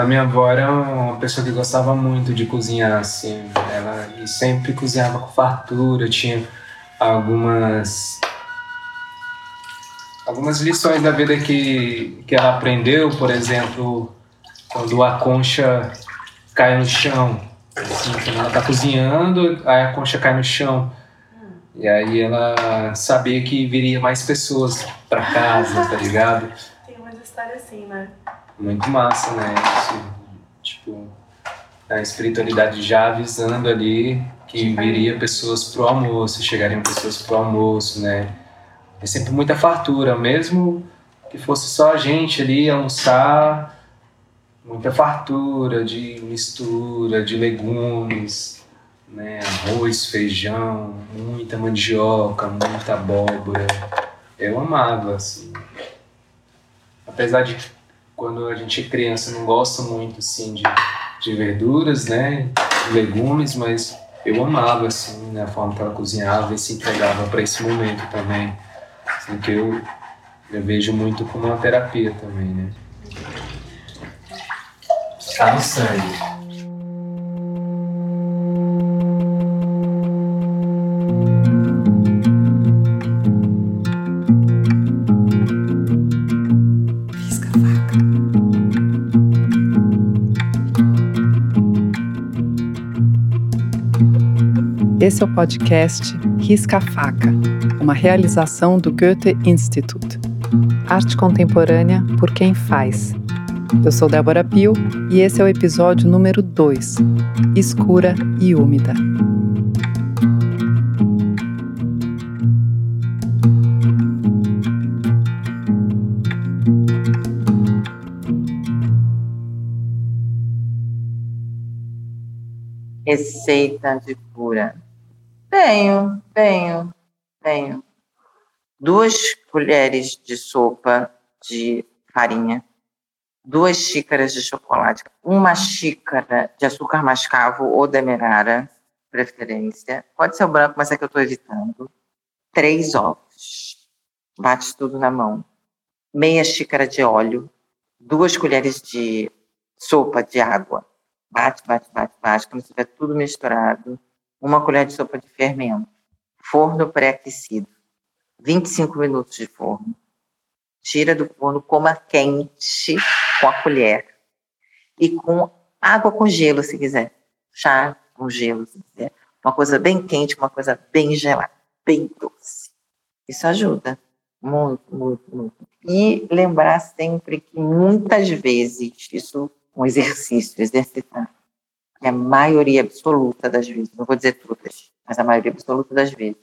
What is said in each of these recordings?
A minha avó era uma pessoa que gostava muito de cozinhar, assim. Ela sempre cozinhava com fartura, tinha algumas algumas lições da vida que, que ela aprendeu, por exemplo, quando a concha cai no chão. Assim, quando ela está cozinhando, aí a concha cai no chão. E aí ela sabia que viria mais pessoas para casa, tá ligado? Tem uma história assim, né? Muito massa, né? Isso, tipo, a espiritualidade já avisando ali que viria pessoas pro almoço, chegariam pessoas pro almoço, né? É sempre muita fartura, mesmo que fosse só a gente ali almoçar, muita fartura de mistura de legumes, né? arroz, feijão, muita mandioca, muita abóbora. Eu amava, assim. Apesar de quando a gente é criança não gosta muito assim de, de verduras, né? Legumes, mas eu amava assim, né? a forma que ela cozinhava e se entregava para esse momento também. Assim, que eu, eu vejo muito como uma terapia também, né? Está no sangue. É o podcast Risca a Faca, uma realização do Goethe Institut. Arte contemporânea por quem faz. Eu sou Débora Pio e esse é o episódio número 2, Escura e Úmida. Receita de cura. Tenho, tenho, tenho. Duas colheres de sopa de farinha, duas xícaras de chocolate, uma xícara de açúcar mascavo ou demerara, preferência. Pode ser o branco, mas é que eu estou evitando. Três ovos. Bate tudo na mão. Meia xícara de óleo, duas colheres de sopa de água. Bate, bate, bate, bate. Quando estiver tudo misturado, uma colher de sopa de fermento, forno pré-aquecido, 25 minutos de forno. Tira do forno, coma quente com a colher e com água com gelo, se quiser. Chá com gelo, se quiser. Uma coisa bem quente, uma coisa bem gelada, bem doce. Isso ajuda muito, muito, muito. E lembrar sempre que muitas vezes, isso um exercício, exercitar, que a maioria absoluta das vezes, não vou dizer todas, mas a maioria absoluta das vezes,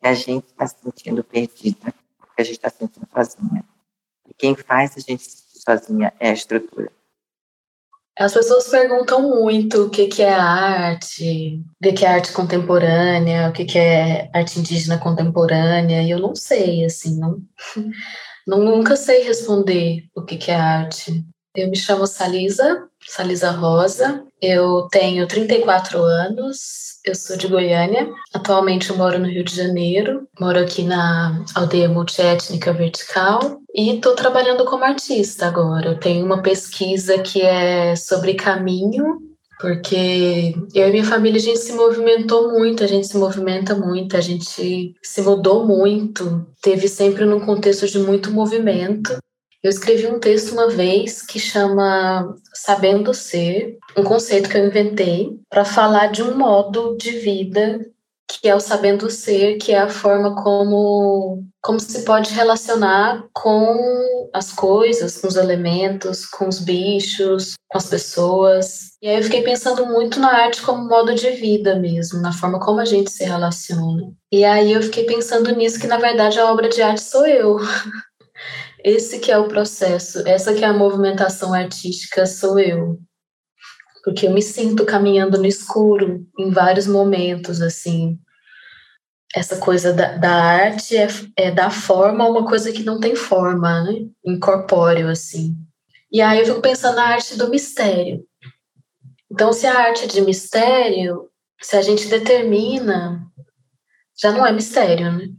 que a gente está se sentindo perdida, que a gente está se sentindo sozinha. E quem faz a gente se sentir sozinha é a estrutura. As pessoas perguntam muito o que, que é arte, o que, que é arte contemporânea, o que, que é arte indígena contemporânea, e eu não sei, assim, não, não nunca sei responder o que, que é arte. Eu me chamo Salisa, Salisa Rosa, eu tenho 34 anos, eu sou de Goiânia, atualmente eu moro no Rio de Janeiro, moro aqui na aldeia multiétnica vertical e estou trabalhando como artista agora. Eu tenho uma pesquisa que é sobre caminho, porque eu e minha família a gente se movimentou muito, a gente se movimenta muito, a gente se mudou muito, teve sempre num contexto de muito movimento. Eu escrevi um texto uma vez que chama Sabendo Ser, um conceito que eu inventei para falar de um modo de vida que é o sabendo ser, que é a forma como como se pode relacionar com as coisas, com os elementos, com os bichos, com as pessoas. E aí eu fiquei pensando muito na arte como modo de vida mesmo, na forma como a gente se relaciona. E aí eu fiquei pensando nisso que na verdade a obra de arte sou eu. Esse que é o processo, essa que é a movimentação artística sou eu. Porque eu me sinto caminhando no escuro em vários momentos, assim. Essa coisa da, da arte é, é dar forma a uma coisa que não tem forma, né? Incorpóreo, assim. E aí eu fico pensando na arte do mistério. Então, se a arte é de mistério, se a gente determina, já não é mistério, né?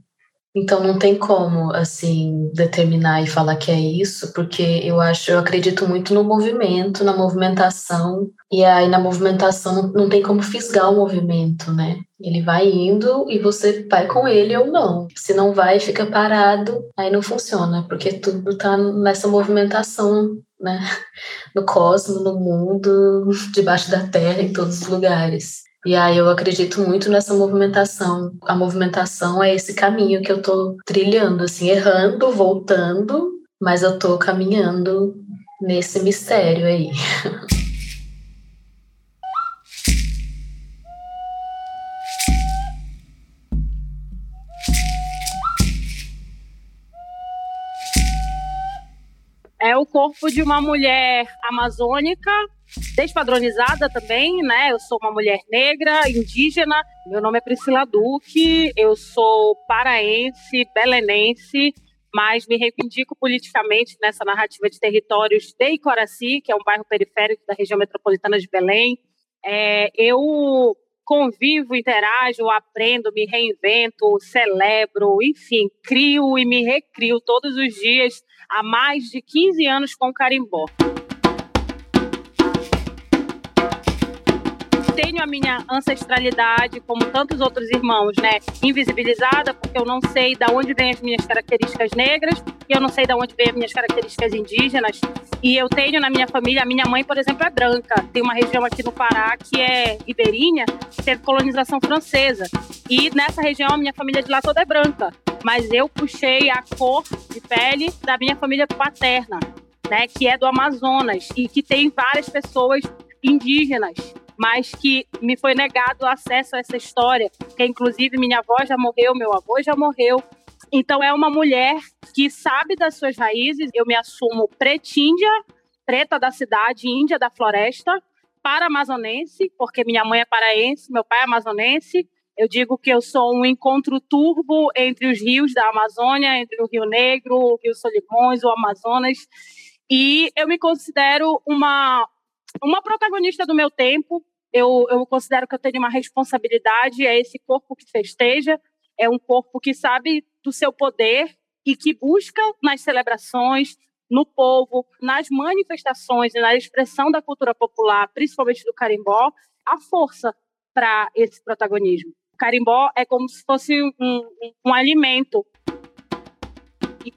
Então não tem como assim determinar e falar que é isso, porque eu acho, eu acredito muito no movimento, na movimentação, e aí na movimentação não, não tem como fisgar o movimento, né? Ele vai indo e você vai com ele ou não. Se não vai, fica parado, aí não funciona, porque tudo tá nessa movimentação, né? No cosmos, no mundo, debaixo da terra, em todos os lugares. E aí eu acredito muito nessa movimentação. A movimentação é esse caminho que eu tô trilhando, assim, errando, voltando, mas eu tô caminhando nesse mistério aí. É o corpo de uma mulher amazônica despadronizada também, né? Eu sou uma mulher negra, indígena. Meu nome é Priscila Duque, eu sou paraense, belenense, mas me reivindico politicamente nessa narrativa de territórios de Icoraci, que é um bairro periférico da região metropolitana de Belém. É, eu convivo, interajo, aprendo, me reinvento, celebro, enfim, crio e me recrio todos os dias há mais de 15 anos com carimbó. Tenho a minha ancestralidade, como tantos outros irmãos, né, invisibilizada, porque eu não sei de onde vêm as minhas características negras e eu não sei de onde vêm as minhas características indígenas. E eu tenho na minha família, a minha mãe, por exemplo, é branca. Tem uma região aqui no Pará que é ribeirinha, que teve colonização francesa. E nessa região, a minha família de lá toda é branca. Mas eu puxei a cor de pele da minha família paterna, né, que é do Amazonas e que tem várias pessoas indígenas mas que me foi negado acesso a essa história, que inclusive minha avó já morreu, meu avô já morreu. Então é uma mulher que sabe das suas raízes. Eu me assumo pretíndia, preta da cidade, índia da floresta, para amazonense, porque minha mãe é paraense, meu pai é amazonense. Eu digo que eu sou um encontro turbo entre os rios da Amazônia, entre o Rio Negro, o Rio Solimões, o Amazonas. E eu me considero uma uma protagonista do meu tempo. Eu, eu considero que eu tenho uma responsabilidade, é esse corpo que festeja, é um corpo que sabe do seu poder e que busca nas celebrações, no povo, nas manifestações e na expressão da cultura popular, principalmente do carimbó, a força para esse protagonismo. O carimbó é como se fosse um, um, um alimento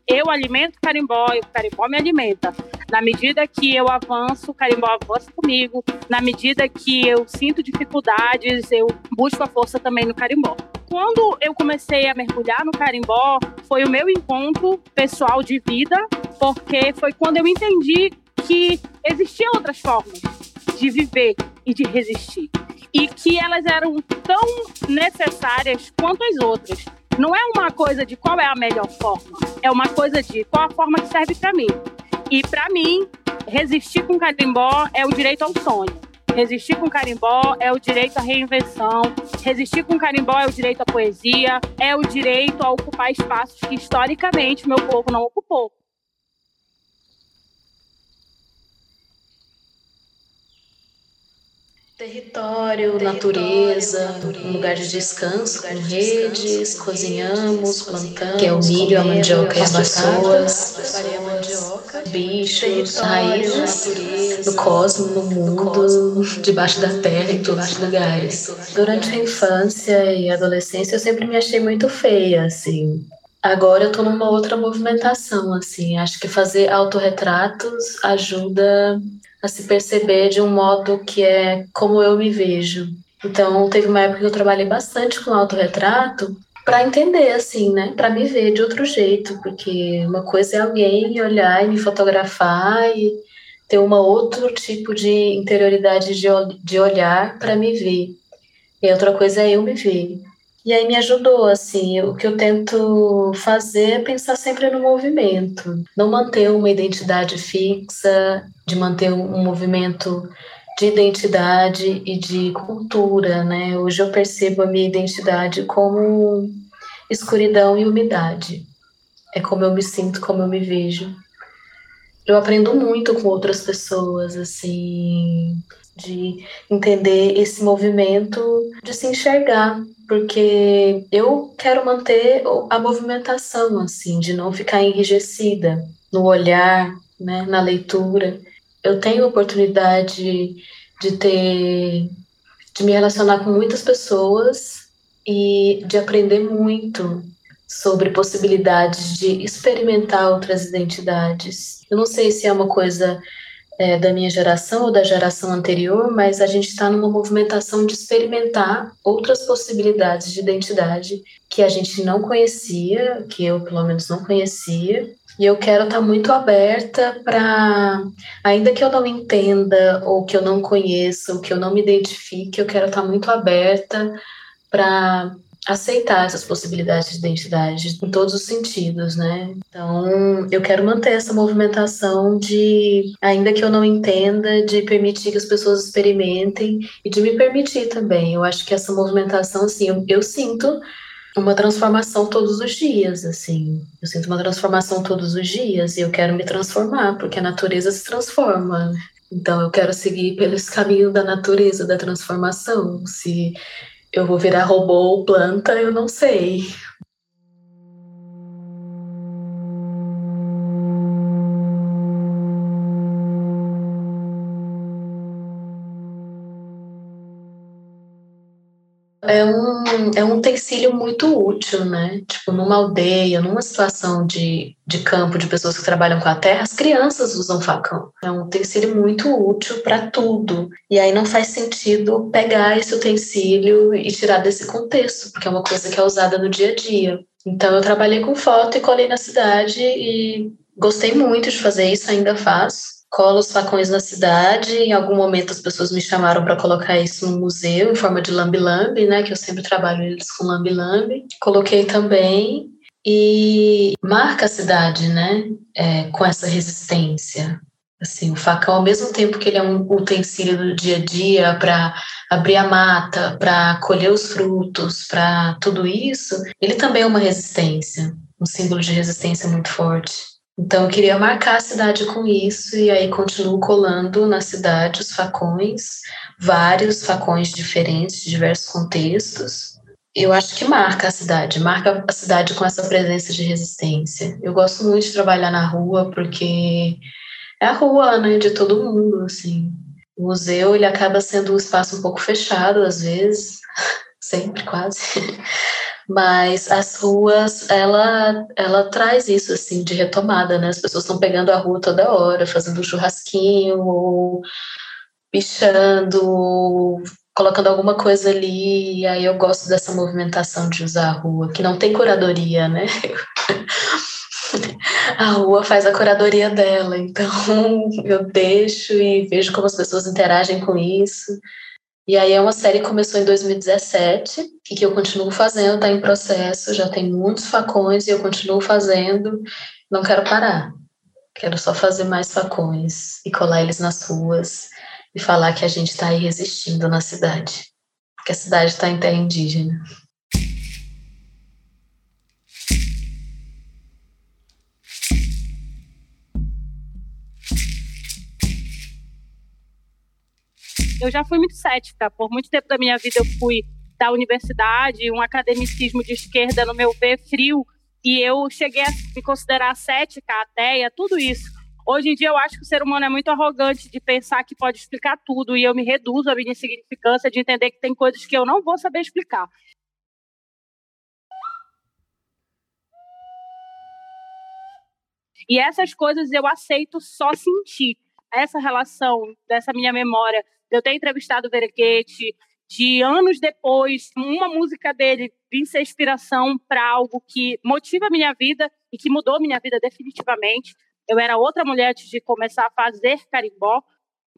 eu alimento o carimbó e o carimbó me alimenta. Na medida que eu avanço, o carimbó avança comigo. Na medida que eu sinto dificuldades, eu busco a força também no carimbó. Quando eu comecei a mergulhar no carimbó, foi o meu encontro pessoal de vida, porque foi quando eu entendi que existiam outras formas de viver e de resistir. E que elas eram tão necessárias quanto as outras. Não é uma coisa de qual é a melhor forma, é uma coisa de qual a forma que serve para mim. E para mim, resistir com carimbó é o direito ao sonho. Resistir com carimbó é o direito à reinvenção. Resistir com carimbó é o direito à poesia, é o direito a ocupar espaços que historicamente meu povo não ocupou. Território, natureza, um lugar de descanso com redes, cozinhamos, plantamos, que é o milho, a mandioca e as pessoas, bichos, raízes do cosmos, no mundo, debaixo da terra, em todos os lugares. Durante a infância e adolescência eu sempre me achei muito feia, assim. Agora eu tô numa outra movimentação, assim. Acho que fazer autorretratos ajuda a se perceber de um modo que é como eu me vejo. Então, teve uma época que eu trabalhei bastante com autorretrato para entender, assim, né? Para me ver de outro jeito, porque uma coisa é alguém olhar e me fotografar e ter uma outro tipo de interioridade de, de olhar para me ver. E outra coisa é eu me ver. E aí me ajudou, assim, o que eu tento fazer é pensar sempre no movimento, não manter uma identidade fixa, de manter um movimento de identidade e de cultura, né? Hoje eu percebo a minha identidade como escuridão e umidade. É como eu me sinto, como eu me vejo. Eu aprendo muito com outras pessoas, assim, de entender esse movimento, de se enxergar porque eu quero manter a movimentação, assim, de não ficar enrijecida no olhar, né, na leitura. Eu tenho oportunidade de ter, de me relacionar com muitas pessoas e de aprender muito sobre possibilidades de experimentar outras identidades. Eu não sei se é uma coisa é, da minha geração ou da geração anterior, mas a gente está numa movimentação de experimentar outras possibilidades de identidade que a gente não conhecia, que eu pelo menos não conhecia. E eu quero estar tá muito aberta para, ainda que eu não entenda, ou que eu não conheça, ou que eu não me identifique, eu quero estar tá muito aberta para aceitar essas possibilidades de identidade em todos os sentidos, né? Então, eu quero manter essa movimentação de, ainda que eu não entenda, de permitir que as pessoas experimentem e de me permitir também. Eu acho que essa movimentação, assim, eu, eu sinto uma transformação todos os dias, assim. Eu sinto uma transformação todos os dias e eu quero me transformar, porque a natureza se transforma. Então, eu quero seguir pelos caminhos da natureza, da transformação. Se eu vou virar robô ou planta, eu não sei. É um, é um utensílio muito útil, né? Tipo, numa aldeia, numa situação de, de campo de pessoas que trabalham com a terra, as crianças usam facão. É um utensílio muito útil para tudo. E aí não faz sentido pegar esse utensílio e tirar desse contexto, porque é uma coisa que é usada no dia a dia. Então eu trabalhei com foto e colei na cidade e gostei muito de fazer isso, ainda faço colo os facões na cidade. Em algum momento as pessoas me chamaram para colocar isso no museu em forma de lambi-lambi, né? Que eu sempre trabalho eles com lambi-lambi. Coloquei também e marca a cidade, né? É, com essa resistência. Assim, o facão, ao mesmo tempo que ele é um utensílio do dia a dia para abrir a mata, para colher os frutos, para tudo isso, ele também é uma resistência, um símbolo de resistência muito forte. Então eu queria marcar a cidade com isso e aí continuo colando na cidade os facões, vários facões diferentes, de diversos contextos. Eu acho que marca a cidade, marca a cidade com essa presença de resistência. Eu gosto muito de trabalhar na rua porque é a rua, né, de todo mundo, assim. O museu ele acaba sendo um espaço um pouco fechado às vezes, sempre quase. Mas as ruas ela ela traz isso assim de retomada né? As pessoas estão pegando a rua toda hora fazendo churrasquinho ou pichando colocando alguma coisa ali. E aí eu gosto dessa movimentação de usar a rua que não tem curadoria né? A rua faz a curadoria dela então eu deixo e vejo como as pessoas interagem com isso e aí é uma série que começou em 2017 e que eu continuo fazendo, está em processo, já tem muitos facões e eu continuo fazendo, não quero parar. Quero só fazer mais facões e colar eles nas ruas e falar que a gente está aí resistindo na cidade, que a cidade está em terra indígena. Eu já fui muito cética. Por muito tempo da minha vida eu fui da universidade, um academicismo de esquerda, no meu ver, frio, e eu cheguei a me considerar cética, ateia, tudo isso. Hoje em dia eu acho que o ser humano é muito arrogante de pensar que pode explicar tudo e eu me reduzo à minha insignificância de entender que tem coisas que eu não vou saber explicar. E essas coisas eu aceito só sentir. Essa relação dessa minha memória eu ter entrevistado o Verequete, de anos depois, uma música dele vir ser inspiração para algo que motiva a minha vida e que mudou minha vida definitivamente. Eu era outra mulher antes de começar a fazer carimbó.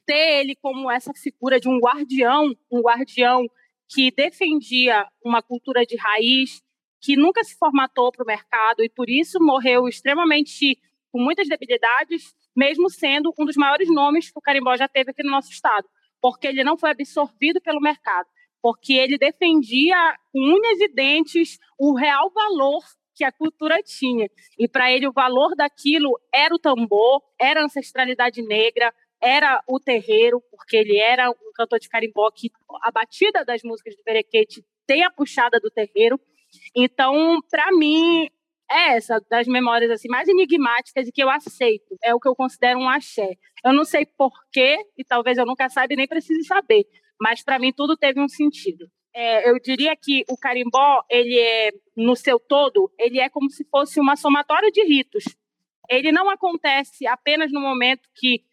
Ter ele como essa figura de um guardião, um guardião que defendia uma cultura de raiz, que nunca se formatou para o mercado e por isso morreu extremamente com muitas debilidades, mesmo sendo um dos maiores nomes que o carimbó já teve aqui no nosso estado porque ele não foi absorvido pelo mercado, porque ele defendia com unhas e dentes o real valor que a cultura tinha. E para ele o valor daquilo era o tambor, era a ancestralidade negra, era o terreiro, porque ele era um cantor de carimbó que a batida das músicas do Berequete tem a puxada do terreiro. Então, para mim, é essa das memórias assim mais enigmáticas e que eu aceito. É o que eu considero um axé. Eu não sei porquê e talvez eu nunca saiba e nem precise saber, mas para mim tudo teve um sentido. É, eu diria que o carimbó, ele é, no seu todo, ele é como se fosse uma somatória de ritos. Ele não acontece apenas no momento que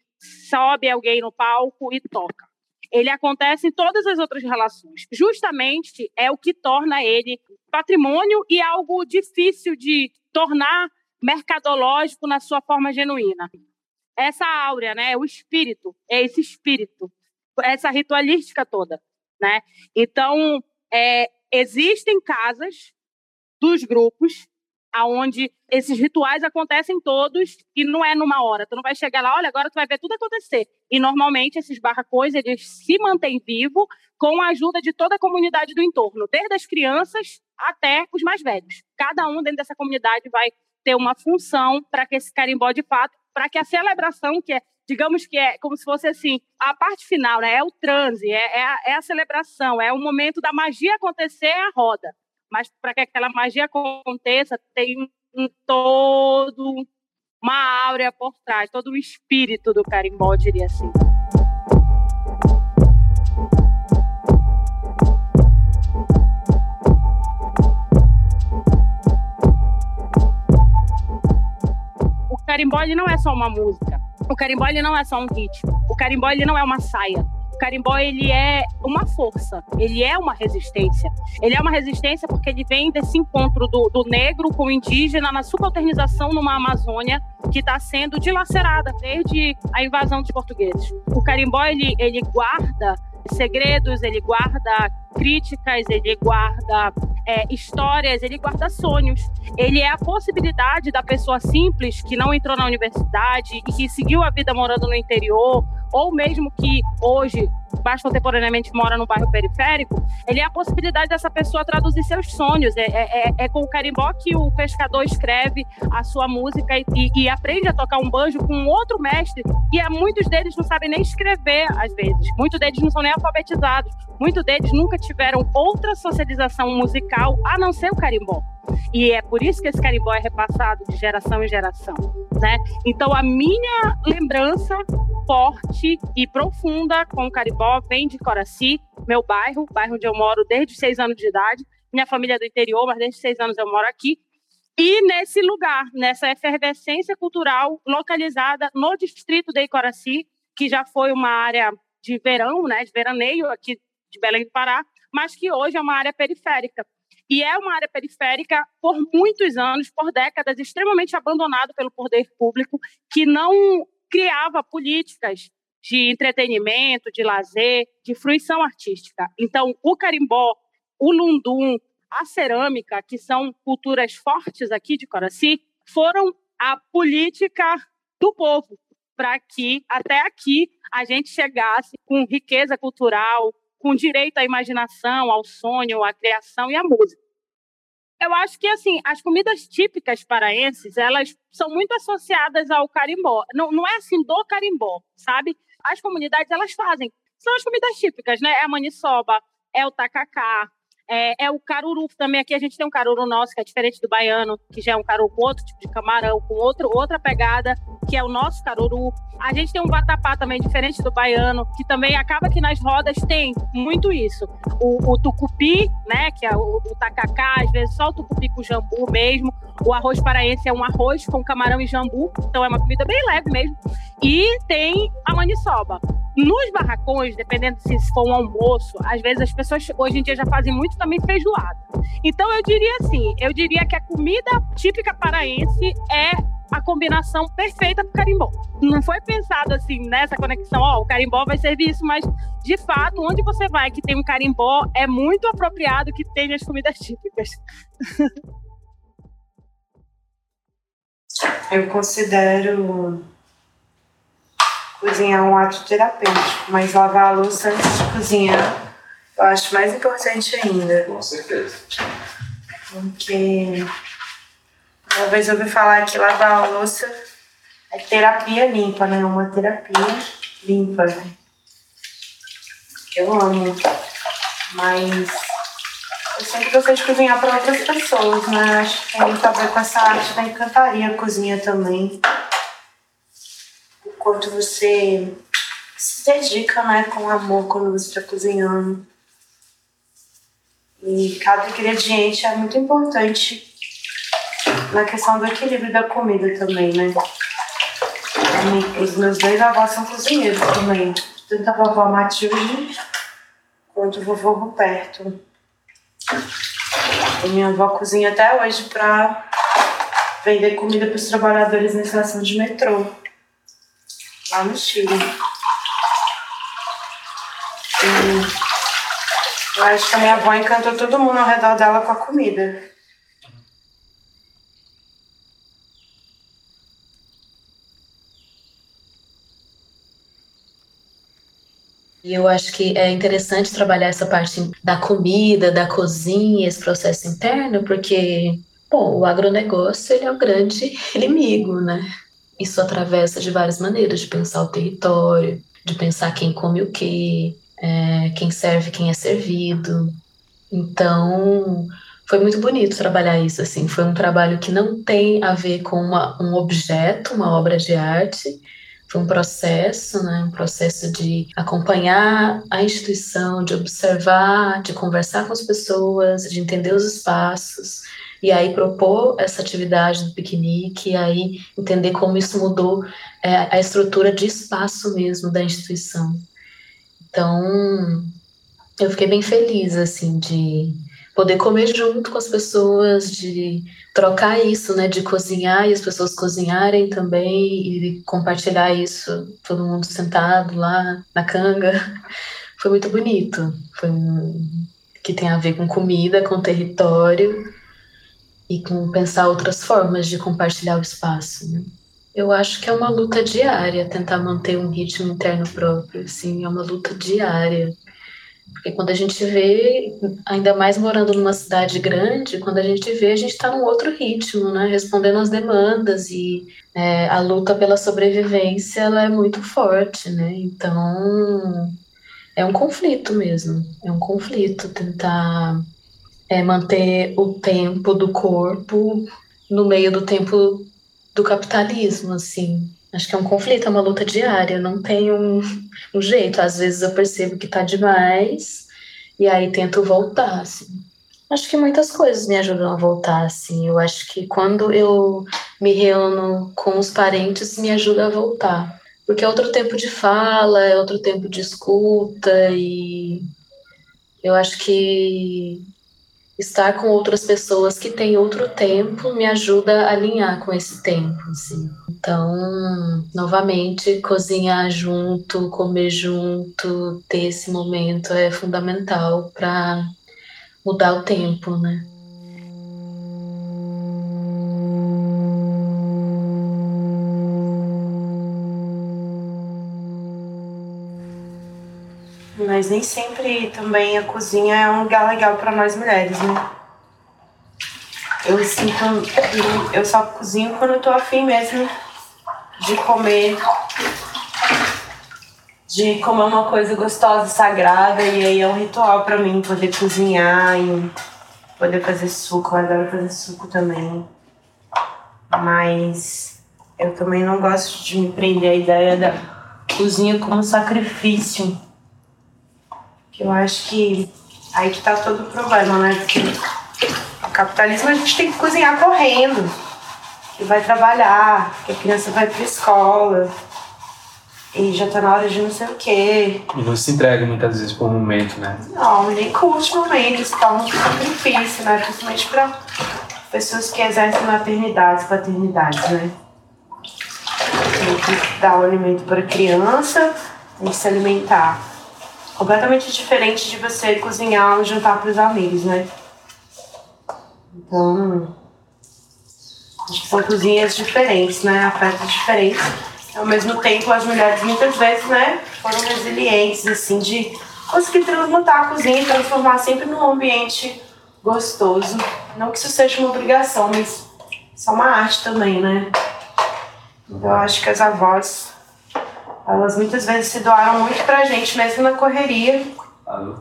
sobe alguém no palco e toca. Ele acontece em todas as outras relações. Justamente é o que torna ele patrimônio e algo difícil de tornar mercadológico na sua forma genuína. Essa áurea, né, o espírito, é esse espírito, essa ritualística toda, né? Então, é, existem casas dos grupos aonde esses rituais acontecem todos e não é numa hora. Tu não vai chegar lá, olha, agora tu vai ver tudo acontecer. E normalmente esses barracões eles se mantêm vivos com a ajuda de toda a comunidade do entorno, desde as crianças até os mais velhos. Cada um dentro dessa comunidade vai ter uma função para que esse carimbó de fato, para que a celebração que é digamos que é como se fosse assim, a parte final, né? É o transe, é, é, a, é a celebração, é o momento da magia acontecer, é a roda mas para que aquela magia aconteça, tem um todo uma áurea por trás, todo o espírito do carimbó, diria assim. O carimbó não é só uma música. O carimbó não é só um ritmo. O carimbó não é uma saia carimbó ele é uma força, ele é uma resistência. Ele é uma resistência porque ele vem desse encontro do, do negro com o indígena na subalternização numa Amazônia que está sendo dilacerada desde a invasão dos portugueses. O carimbó ele, ele guarda segredos, ele guarda críticas, ele guarda é, histórias, ele guarda sonhos. Ele é a possibilidade da pessoa simples que não entrou na universidade e que seguiu a vida morando no interior, ou mesmo que hoje mais contemporaneamente mora no bairro periférico, ele é a possibilidade dessa pessoa traduzir seus sonhos. É, é, é, é com o carimbó que o pescador escreve a sua música e, e, aprende a tocar um banjo com outro mestre. E há, muitos deles não sabem nem escrever, às vezes. Muitos deles não são nem alfabetizados. Muitos deles nunca tiveram outra socialização musical a não ser o carimbó. E é por isso que esse carimbó é repassado de geração em geração, né? Então a minha lembrança forte e profunda com o carimbó vem de Coraci, meu bairro, bairro onde eu moro desde seis anos de idade. Minha família é do interior, mas desde seis anos eu moro aqui. E nesse lugar, nessa efervescência cultural localizada no distrito de Icoraci, que já foi uma área de verão, né, de veraneio aqui de Belém do Pará, mas que hoje é uma área periférica. E é uma área periférica por muitos anos, por décadas, extremamente abandonado pelo poder público, que não criava políticas de entretenimento, de lazer, de fruição artística. Então, o carimbó, o lundum, a cerâmica, que são culturas fortes aqui de Coraci, foram a política do povo para que até aqui a gente chegasse com riqueza cultural, com direito à imaginação, ao sonho, à criação e à música. Eu acho que assim, as comidas típicas paraenses, elas são muito associadas ao carimbó. Não, não é assim do carimbó, sabe? As comunidades elas fazem. São as comidas típicas, né? É a maniçoba, é o tacacá, é, é, o caruru também. Aqui a gente tem um caruru nosso, que é diferente do baiano, que já é um caruru com outro tipo de camarão, com outro, outra pegada, que é o nosso caruru. A gente tem um vatapá também diferente do baiano, que também acaba que nas rodas tem muito isso. O, o tucupi, né, que é o, o, tacacá, às vezes só o tucupi com jambu mesmo. O arroz paraense é um arroz com camarão e jambu, então é uma comida bem leve mesmo. E tem a maniçoba. Nos barracões, dependendo se for um almoço, às vezes as pessoas hoje em dia já fazem muito também feijoada. Então eu diria assim, eu diria que a comida típica paraense é a combinação perfeita para o carimbó. Não foi pensado assim nessa conexão, ó, o carimbó vai servir isso, mas de fato, onde você vai que tem um carimbó, é muito apropriado que tenha as comidas típicas. Eu considero cozinhar um ato terapêutico, mas lavar a louça antes de cozinhar eu acho mais importante ainda. Com certeza. Porque uma vez eu ouvi falar que lavar a louça é terapia limpa, né? Uma terapia limpa, né? Eu amo. Mas eu sempre gostei de cozinhar para outras pessoas, né? Acho que tem muito a ver com essa arte da encantaria, cozinha também. O quanto você se dedica, né, com amor quando você está cozinhando. E cada ingrediente é muito importante na questão do equilíbrio da comida também, né? Os meus dois avós são cozinheiros também. Tanto a vovó Matilde quanto o vovô Ruperto. E minha avó cozinha até hoje para vender comida para os trabalhadores na estação de metrô, lá no Chile. E eu acho que a minha avó encantou todo mundo ao redor dela com a comida. E eu acho que é interessante trabalhar essa parte da comida, da cozinha, esse processo interno, porque, bom, o agronegócio ele é o grande inimigo, né? Isso atravessa de várias maneiras, de pensar o território, de pensar quem come o quê, é, quem serve, quem é servido. Então, foi muito bonito trabalhar isso, assim. Foi um trabalho que não tem a ver com uma, um objeto, uma obra de arte, foi um processo, né, um processo de acompanhar a instituição, de observar, de conversar com as pessoas, de entender os espaços, e aí propor essa atividade do piquenique, e aí entender como isso mudou é, a estrutura de espaço mesmo da instituição. Então, eu fiquei bem feliz, assim, de poder comer junto com as pessoas, de trocar isso, né, de cozinhar e as pessoas cozinharem também e compartilhar isso, todo mundo sentado lá na canga. Foi muito bonito. Foi um, que tem a ver com comida, com território e com pensar outras formas de compartilhar o espaço. Né? Eu acho que é uma luta diária tentar manter um ritmo interno próprio, assim, é uma luta diária porque quando a gente vê, ainda mais morando numa cidade grande, quando a gente vê, a gente está num outro ritmo, né? Respondendo às demandas e é, a luta pela sobrevivência ela é muito forte, né? Então é um conflito mesmo, é um conflito tentar é, manter o tempo do corpo no meio do tempo do capitalismo, assim. Acho que é um conflito, é uma luta diária, não tem um, um jeito. Às vezes eu percebo que tá demais e aí tento voltar, assim. Acho que muitas coisas me ajudam a voltar, assim. Eu acho que quando eu me reúno com os parentes, me ajuda a voltar. Porque é outro tempo de fala, é outro tempo de escuta e eu acho que estar com outras pessoas que têm outro tempo me ajuda a alinhar com esse tempo, assim. Então, novamente, cozinhar junto, comer junto, ter esse momento é fundamental para mudar o tempo, né? Mas nem sempre também a cozinha é um lugar legal para nós mulheres, né? Eu sinto. Eu só cozinho quando eu tô afim mesmo de comer. De comer uma coisa gostosa, sagrada, e aí é um ritual para mim poder cozinhar e poder fazer suco. Eu adoro fazer suco também. Mas eu também não gosto de me prender à ideia da cozinha como sacrifício eu acho que aí que tá todo o problema, né? Porque o capitalismo a gente tem que cozinhar correndo, que vai trabalhar, que a criança vai pra escola, e já tá na hora de não sei o quê. E não se entrega muitas vezes por um momento, né? Não, nem curte momentos, tá um sacrifício, né? Principalmente pra pessoas que exercem maternidade, paternidade, né? Tem que dar o alimento para a criança, tem que se alimentar completamente diferente de você cozinhar um jantar para os amigos, né? Então, são cozinhas diferentes, né? Afetos diferentes. Ao mesmo tempo, as mulheres muitas vezes, né, foram resilientes, assim, de conseguir transmutar a cozinha e transformar sempre num ambiente gostoso. Não que isso seja uma obrigação, mas isso é uma arte também, né? Eu acho que as avós elas muitas vezes se doaram muito pra gente, mesmo na correria. Alô?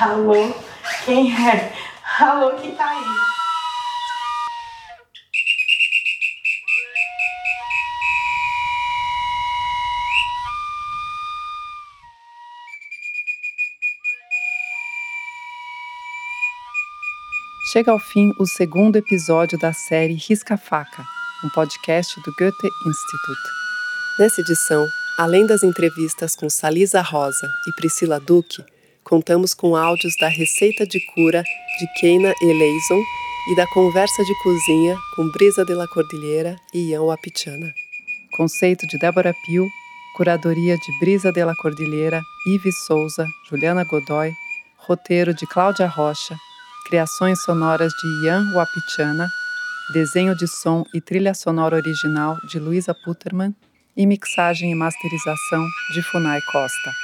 Alô, quem é? Alô, quem tá aí? Chega ao fim o segundo episódio da série Risca Faca, um podcast do Goethe Institut. Nessa edição, além das entrevistas com Salisa Rosa e Priscila Duque, contamos com áudios da receita de cura de Keina Eleison e da conversa de cozinha com Brisa de la Cordilheira e Ian Wapichana. Conceito de Débora Pio, curadoria de Brisa de la Cordilheira, Ives Souza, Juliana Godoy, roteiro de Cláudia Rocha, criações sonoras de Ian Wapichana, desenho de som e trilha sonora original de Luisa Putterman e mixagem e masterização de Funai Costa.